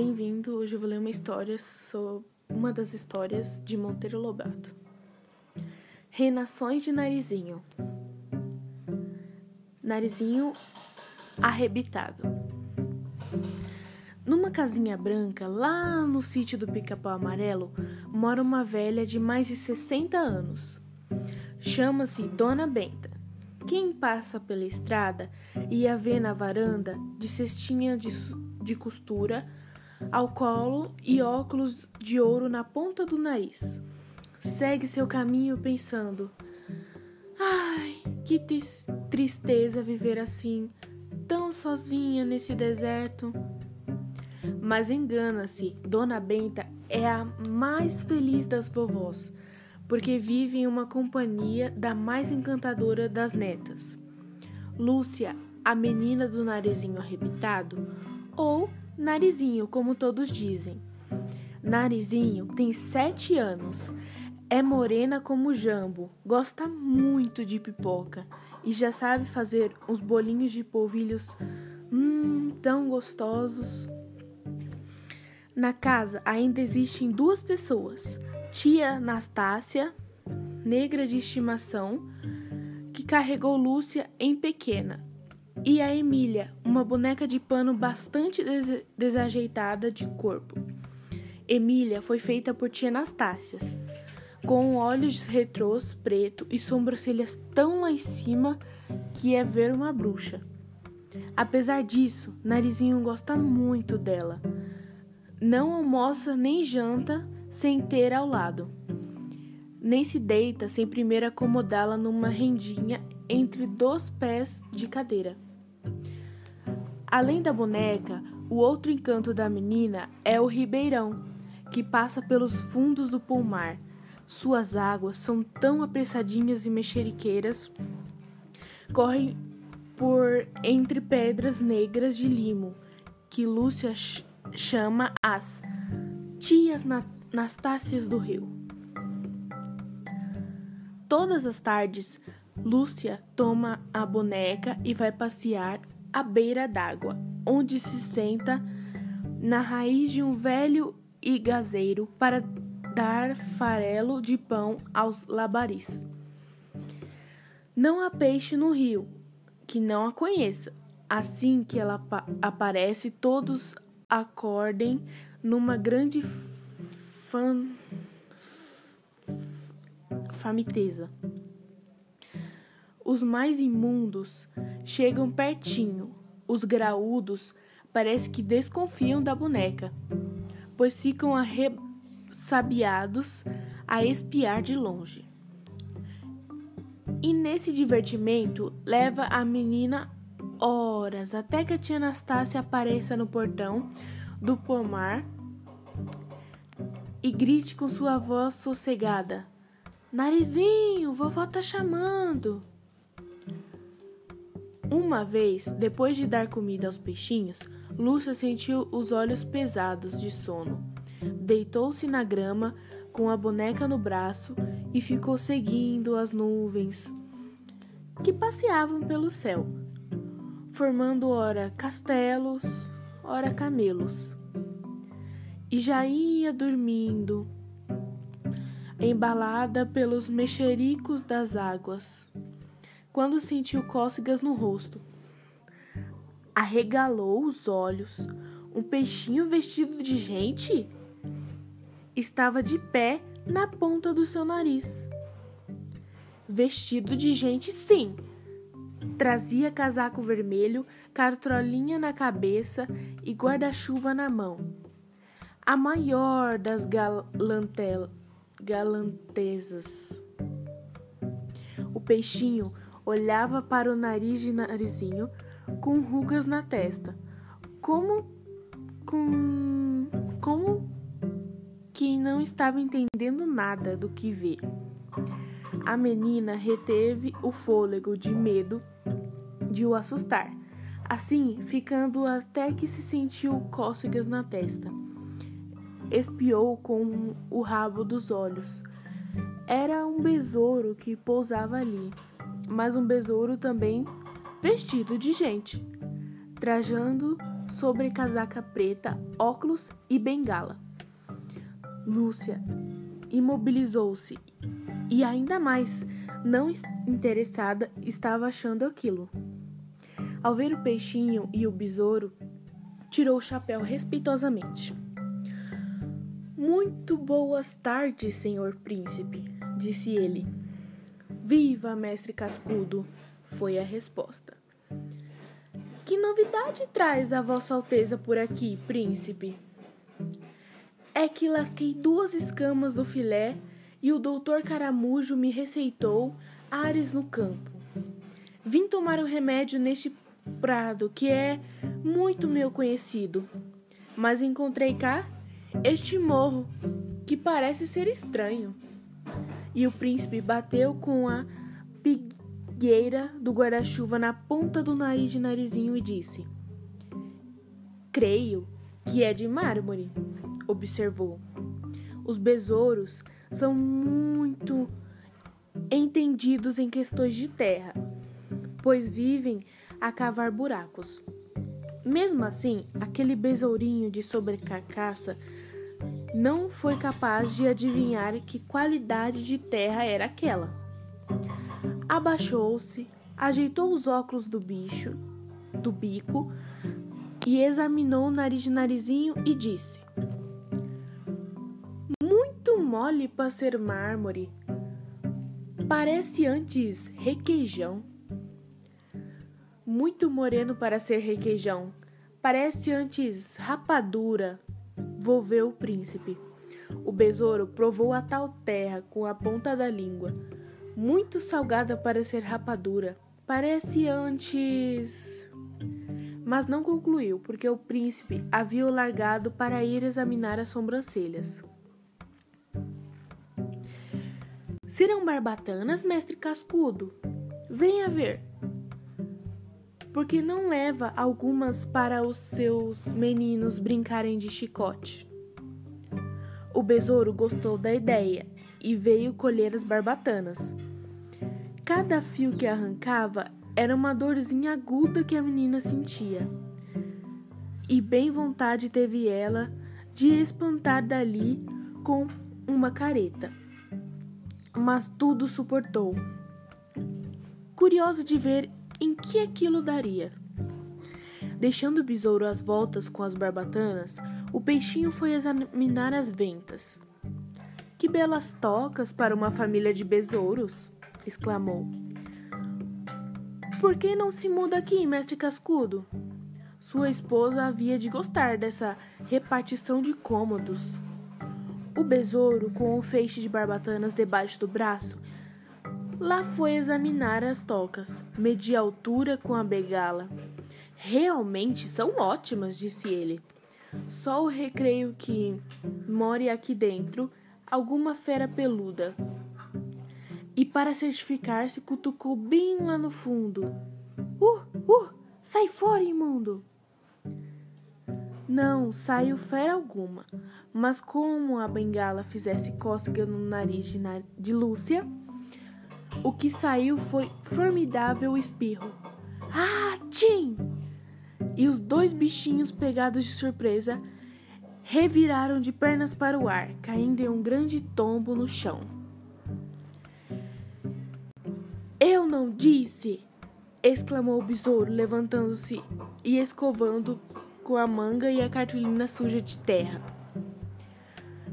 Bem-vindo, hoje eu vou ler uma história sobre uma das histórias de Monteiro Lobato. Renações de Narizinho. Narizinho arrebitado. Numa casinha branca, lá no sítio do Pica-Pau Amarelo, mora uma velha de mais de 60 anos. Chama-se Dona Benta. Quem passa pela estrada e a vê na varanda de cestinha de, de costura ao colo e óculos de ouro na ponta do nariz. Segue seu caminho pensando: Ai, que tristeza viver assim, tão sozinha nesse deserto. Mas engana-se, Dona Benta é a mais feliz das vovós, porque vive em uma companhia da mais encantadora das netas. Lúcia, a menina do narizinho arrebitado, ou Narizinho, como todos dizem. Narizinho tem sete anos, é morena como jambo, gosta muito de pipoca e já sabe fazer uns bolinhos de polvilhos hum, tão gostosos. Na casa ainda existem duas pessoas: tia Anastácia, negra de estimação, que carregou Lúcia em pequena, e a Emília, uma boneca de pano bastante des desajeitada de corpo. Emília foi feita por tia Anastácia, com olhos retrôs preto e sobrancelhas tão lá em cima que é ver uma bruxa. Apesar disso, Narizinho gosta muito dela. Não almoça nem janta sem ter ao lado. Nem se deita sem primeiro acomodá-la numa rendinha entre dois pés de cadeira. Além da boneca, o outro encanto da menina é o ribeirão, que passa pelos fundos do pomar. Suas águas são tão apressadinhas e mexeriqueiras, correm por entre pedras negras de limo, que Lúcia ch chama as tias Nastácias do Rio. Todas as tardes, Lúcia toma a boneca e vai passear à beira d'água, onde se senta na raiz de um velho igazeiro para dar farelo de pão aos labaris. Não há peixe no rio que não a conheça. Assim que ela aparece, todos acordem numa grande fan... famiteza. Os mais imundos chegam pertinho. Os graúdos parece que desconfiam da boneca, pois ficam arressabiados a espiar de longe. E nesse divertimento leva a menina horas até que a tia Anastácia apareça no portão do pomar e grite com sua voz sossegada: Narizinho, vovó tá chamando. Uma vez, depois de dar comida aos peixinhos, Lúcia sentiu os olhos pesados de sono. Deitou-se na grama com a boneca no braço e ficou seguindo as nuvens que passeavam pelo céu, formando ora castelos, ora camelos. E já ia dormindo, embalada pelos mexericos das águas quando sentiu cócegas no rosto. Arregalou os olhos. Um peixinho vestido de gente estava de pé na ponta do seu nariz. Vestido de gente, sim. Trazia casaco vermelho, cartrolinha na cabeça e guarda-chuva na mão. A maior das galantezas. O peixinho olhava para o nariz de narizinho com rugas na testa, como com como que não estava entendendo nada do que vê. A menina reteve o fôlego de medo de o assustar, assim ficando até que se sentiu cócegas na testa. Espiou com o rabo dos olhos. Era um besouro que pousava ali mas um besouro também vestido de gente, trajando sobre casaca preta, óculos e bengala. Lúcia imobilizou-se e, ainda mais não interessada, estava achando aquilo. Ao ver o peixinho e o besouro, tirou o chapéu respeitosamente. Muito boas tardes, senhor príncipe, disse ele. Viva, mestre Cascudo, foi a resposta. Que novidade traz a Vossa Alteza por aqui, príncipe? É que lasquei duas escamas do filé e o doutor Caramujo me receitou ares no campo. Vim tomar o remédio neste prado que é muito meu conhecido, mas encontrei cá este morro que parece ser estranho. E o príncipe bateu com a mangueira do guarda-chuva na ponta do nariz de narizinho e disse: Creio que é de mármore, observou. Os besouros são muito entendidos em questões de terra, pois vivem a cavar buracos. Mesmo assim, aquele besourinho de sobrecarcaça não foi capaz de adivinhar que qualidade de terra era aquela abaixou-se, ajeitou os óculos do bicho, do bico, e examinou o nariz de narizinho e disse: Muito mole para ser mármore. Parece antes requeijão. Muito moreno para ser requeijão. Parece antes rapadura, volveu o príncipe. O besouro provou a tal terra com a ponta da língua muito salgada para ser rapadura. Parece antes. Mas não concluiu, porque o príncipe havia o largado para ir examinar as sobrancelhas. Serão barbatanas, mestre Cascudo? Venha ver. Porque não leva algumas para os seus meninos brincarem de chicote? O besouro gostou da ideia e veio colher as barbatanas. Cada fio que arrancava era uma dorzinha aguda que a menina sentia. E bem vontade teve ela de espantar dali com uma careta. Mas tudo suportou. Curioso de ver em que aquilo daria. Deixando o besouro às voltas com as barbatanas, o peixinho foi examinar as ventas. Que belas tocas para uma família de besouros! exclamou. Por que não se muda aqui, mestre Cascudo? Sua esposa havia de gostar dessa repartição de cômodos. O besouro, com o feixe de barbatanas debaixo do braço, lá foi examinar as tocas, medir a altura com a begala. Realmente são ótimas, disse ele. Só o recreio que more aqui dentro alguma fera peluda e, para certificar-se, cutucou bem lá no fundo. Uh, uh, sai fora, imundo! Não saiu fera alguma, mas como a bengala fizesse cócega no nariz de, nar de Lúcia, o que saiu foi formidável espirro. Ah, Tim! E os dois bichinhos, pegados de surpresa, reviraram de pernas para o ar, caindo em um grande tombo no chão. Eu não disse! exclamou o besouro, levantando-se e escovando com a manga e a cartolina suja de terra.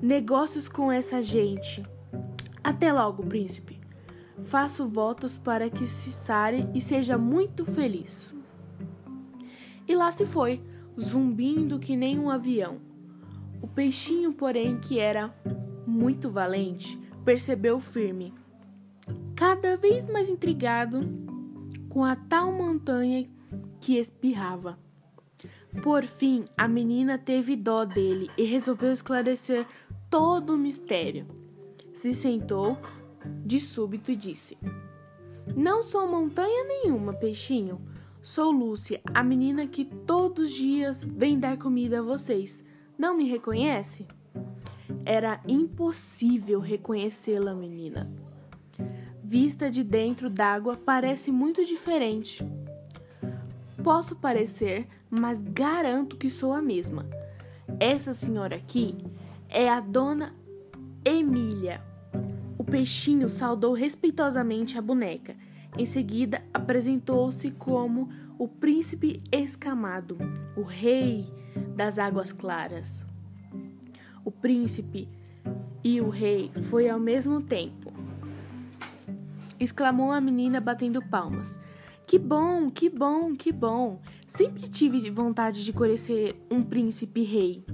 Negócios com essa gente. Até logo, príncipe. Faço votos para que se sare e seja muito feliz. E lá se foi, zumbindo que nem um avião. O peixinho, porém, que era muito valente, percebeu firme cada vez mais intrigado com a tal montanha que espirrava. Por fim, a menina teve dó dele e resolveu esclarecer todo o mistério. Se sentou de súbito e disse: Não sou montanha nenhuma, peixinho. Sou Lúcia, a menina que todos os dias vem dar comida a vocês. Não me reconhece? Era impossível reconhecê-la, menina vista de dentro d'água parece muito diferente. posso parecer, mas garanto que sou a mesma. Essa senhora aqui é a dona Emília. Peixinho saudou respeitosamente a boneca. Em seguida, apresentou-se como o príncipe escamado, o rei das águas claras. O príncipe e o rei foi ao mesmo tempo. Exclamou a menina batendo palmas. Que bom, que bom, que bom. Sempre tive vontade de conhecer um príncipe rei.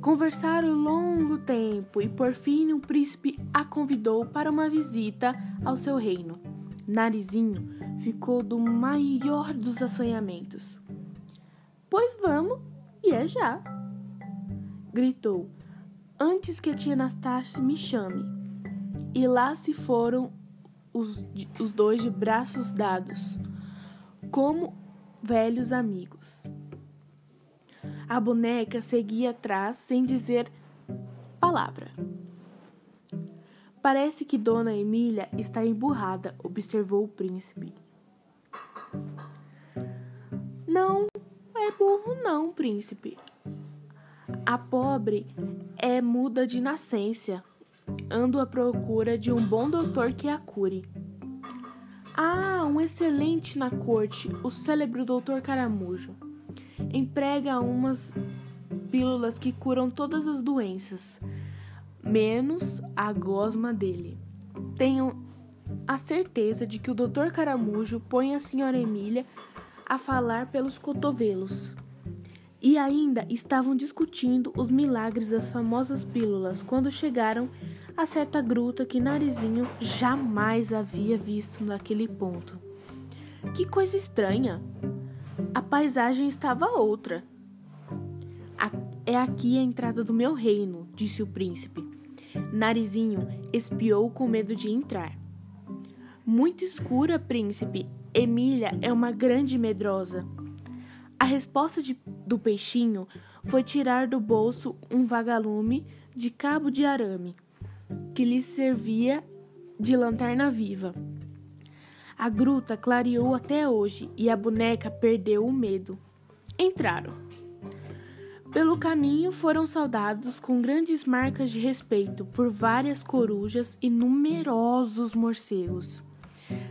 Conversaram longo tempo e por fim o príncipe a convidou para uma visita ao seu reino. Narizinho ficou do maior dos assanhamentos. Pois vamos, e é já! Gritou, antes que a tia Anastácia me chame. E lá se foram os, os dois de braços dados, como velhos amigos. A boneca seguia atrás sem dizer palavra. Parece que Dona Emília está emburrada, observou o príncipe. Não é burro, não, príncipe. A pobre é muda de nascença. Ando à procura de um bom doutor que a cure. Ah, um excelente na corte, o célebre doutor Caramujo. Emprega umas pílulas que curam todas as doenças menos a gosma dele. Tenho a certeza de que o Dr. Caramujo põe a senhora Emília a falar pelos cotovelos. E ainda estavam discutindo os milagres das famosas pílulas quando chegaram a certa gruta que Narizinho jamais havia visto naquele ponto. Que coisa estranha! A paisagem estava outra. É aqui a entrada do meu reino, disse o príncipe. Narizinho espiou com medo de entrar. Muito escura, príncipe. Emília é uma grande medrosa. A resposta de, do peixinho foi tirar do bolso um vagalume de cabo de arame, que lhe servia de lanterna viva. A gruta clareou até hoje e a boneca perdeu o medo. Entraram. Pelo caminho foram saudados com grandes marcas de respeito por várias corujas e numerosos morcegos.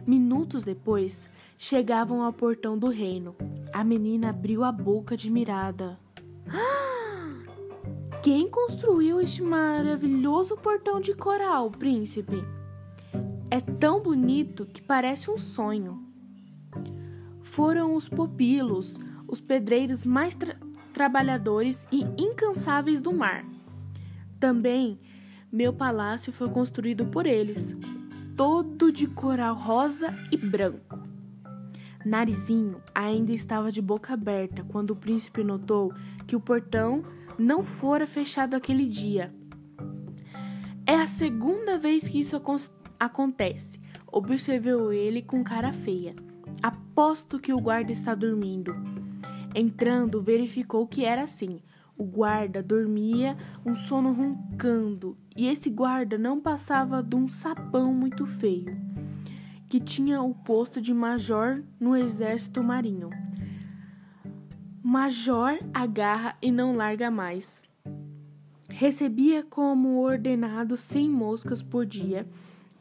Minutos depois, chegavam ao portão do reino. A menina abriu a boca admirada. Quem construiu este maravilhoso portão de coral, príncipe? É tão bonito que parece um sonho. Foram os pupilos, os pedreiros mais trabalhadores e incansáveis do mar. Também meu palácio foi construído por eles, todo de coral rosa e branco. Narizinho ainda estava de boca aberta quando o príncipe notou que o portão não fora fechado aquele dia. É a segunda vez que isso acontece, observou ele com cara feia. Aposto que o guarda está dormindo. Entrando, verificou que era assim. O guarda dormia um sono roncando, e esse guarda não passava de um sapão muito feio, que tinha o posto de major no exército marinho. Major agarra e não larga mais. Recebia como ordenado cem moscas por dia,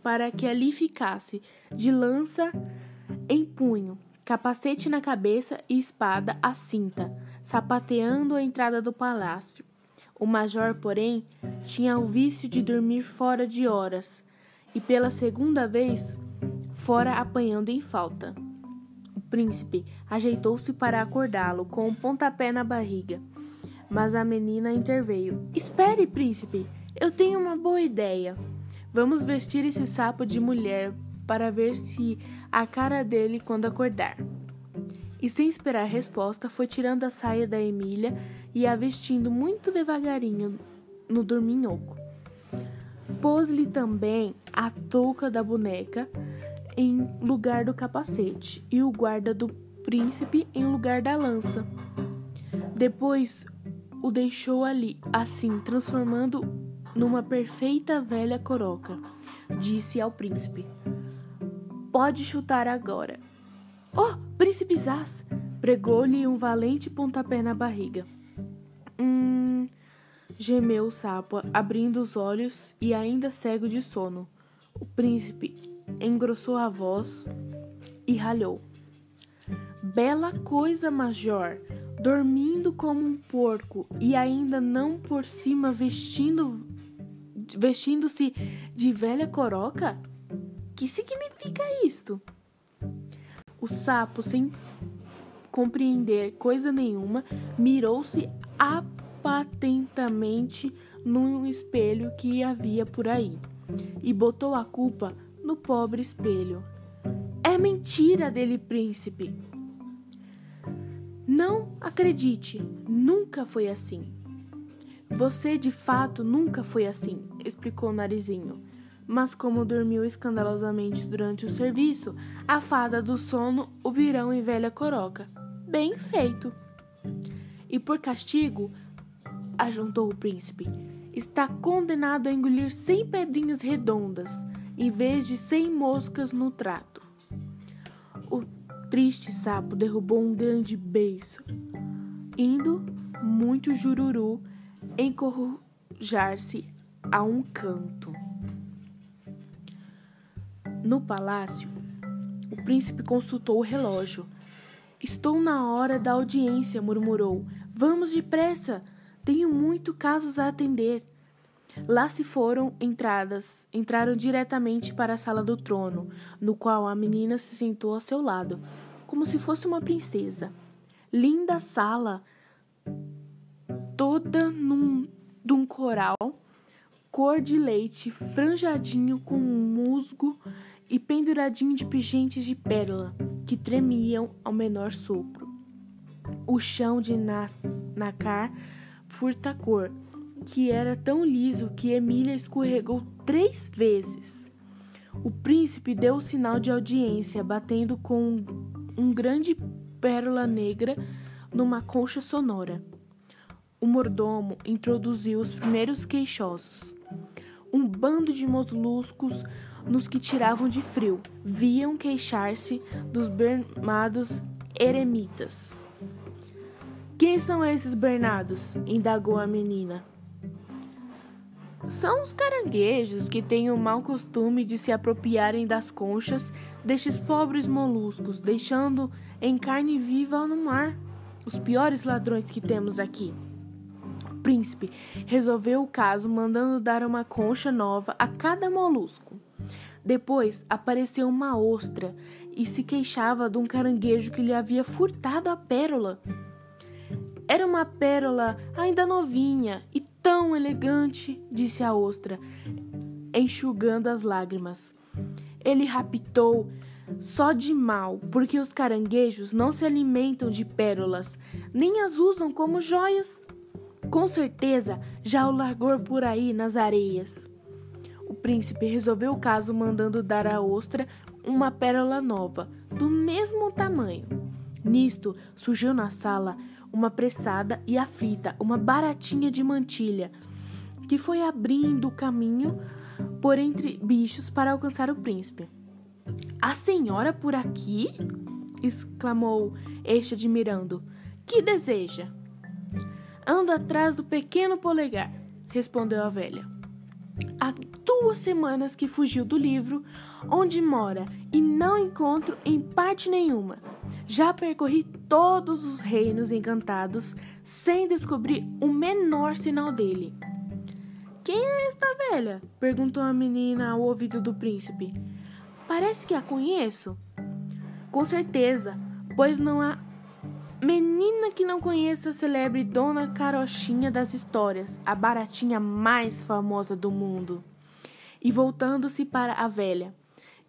para que ali ficasse, de lança em punho, capacete na cabeça e espada à cinta, sapateando a entrada do palácio. O major, porém, tinha o vício de dormir fora de horas, e pela segunda vez fora apanhando em falta. O príncipe ajeitou-se para acordá-lo com um pontapé na barriga, mas a menina interveio. Espere, príncipe, eu tenho uma boa ideia. Vamos vestir esse sapo de mulher para ver se a cara dele quando acordar. E sem esperar resposta, foi tirando a saia da Emília e a vestindo muito devagarinho no dorminhoco. Pôs-lhe também a touca da boneca em lugar do capacete e o guarda do príncipe em lugar da lança. Depois o deixou ali, assim, transformando numa perfeita velha coroca. Disse ao príncipe: Pode chutar agora. Oh, príncipe Zaz! Pregou-lhe um valente pontapé na barriga. Hum. gemeu o sapo, abrindo os olhos e ainda cego de sono. O príncipe engrossou a voz e ralhou. Bela coisa, Major, dormindo como um porco e ainda não por cima vestindo vestindo-se de velha coroca? Que significa isto? O sapo, sem compreender coisa nenhuma, mirou-se apatentamente num espelho que havia por aí e botou a culpa no pobre espelho. É mentira dele, príncipe. Não acredite, nunca foi assim. Você de fato nunca foi assim, explicou o narizinho. Mas como dormiu escandalosamente durante o serviço, a fada do sono o virão em velha coroca. Bem feito. E por castigo, ajuntou o príncipe, está condenado a engolir cem pedrinhas redondas, em vez de cem moscas no trato. O triste sapo derrubou um grande beiço, indo muito jururu encorjar-se a um canto. No palácio, o príncipe consultou o relógio. Estou na hora da audiência, murmurou. Vamos depressa. Tenho muito casos a atender. Lá se foram entradas, entraram diretamente para a sala do trono, no qual a menina se sentou ao seu lado, como se fosse uma princesa. Linda sala, toda num, de um coral cor de leite, franjadinho com musgo e penduradinho de pingentes de pérola que tremiam ao menor sopro. O chão de nacar furta-cor, que era tão liso que Emília escorregou três vezes. O príncipe deu o sinal de audiência, batendo com um grande pérola negra numa concha sonora. O mordomo introduziu os primeiros queixosos. Um bando de moluscos nos que tiravam de frio, viam queixar-se dos bermados eremitas. Quem são esses bernados? indagou a menina. São os caranguejos que têm o mau costume de se apropriarem das conchas destes pobres moluscos, deixando em carne viva no mar os piores ladrões que temos aqui. Príncipe resolveu o caso mandando dar uma concha nova a cada molusco. Depois apareceu uma ostra e se queixava de um caranguejo que lhe havia furtado a pérola. Era uma pérola ainda novinha e tão elegante, disse a ostra, enxugando as lágrimas. Ele raptou só de mal, porque os caranguejos não se alimentam de pérolas, nem as usam como joias. Com certeza já o largou por aí nas areias. O príncipe resolveu o caso mandando dar à ostra uma pérola nova, do mesmo tamanho. Nisto surgiu na sala uma pressada e aflita, uma baratinha de mantilha, que foi abrindo o caminho por entre bichos para alcançar o príncipe. A senhora por aqui? exclamou este admirando. Que deseja? Ando atrás do pequeno polegar, respondeu a velha. Há duas semanas que fugiu do livro onde mora e não encontro em parte nenhuma. Já percorri todos os reinos encantados sem descobrir o menor sinal dele. Quem é esta velha? perguntou a menina ao ouvido do príncipe. Parece que a conheço. Com certeza, pois não há Menina que não conheça a celebre Dona Carochinha das histórias, a baratinha mais famosa do mundo. E voltando-se para a velha,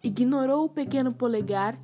ignorou o pequeno polegar,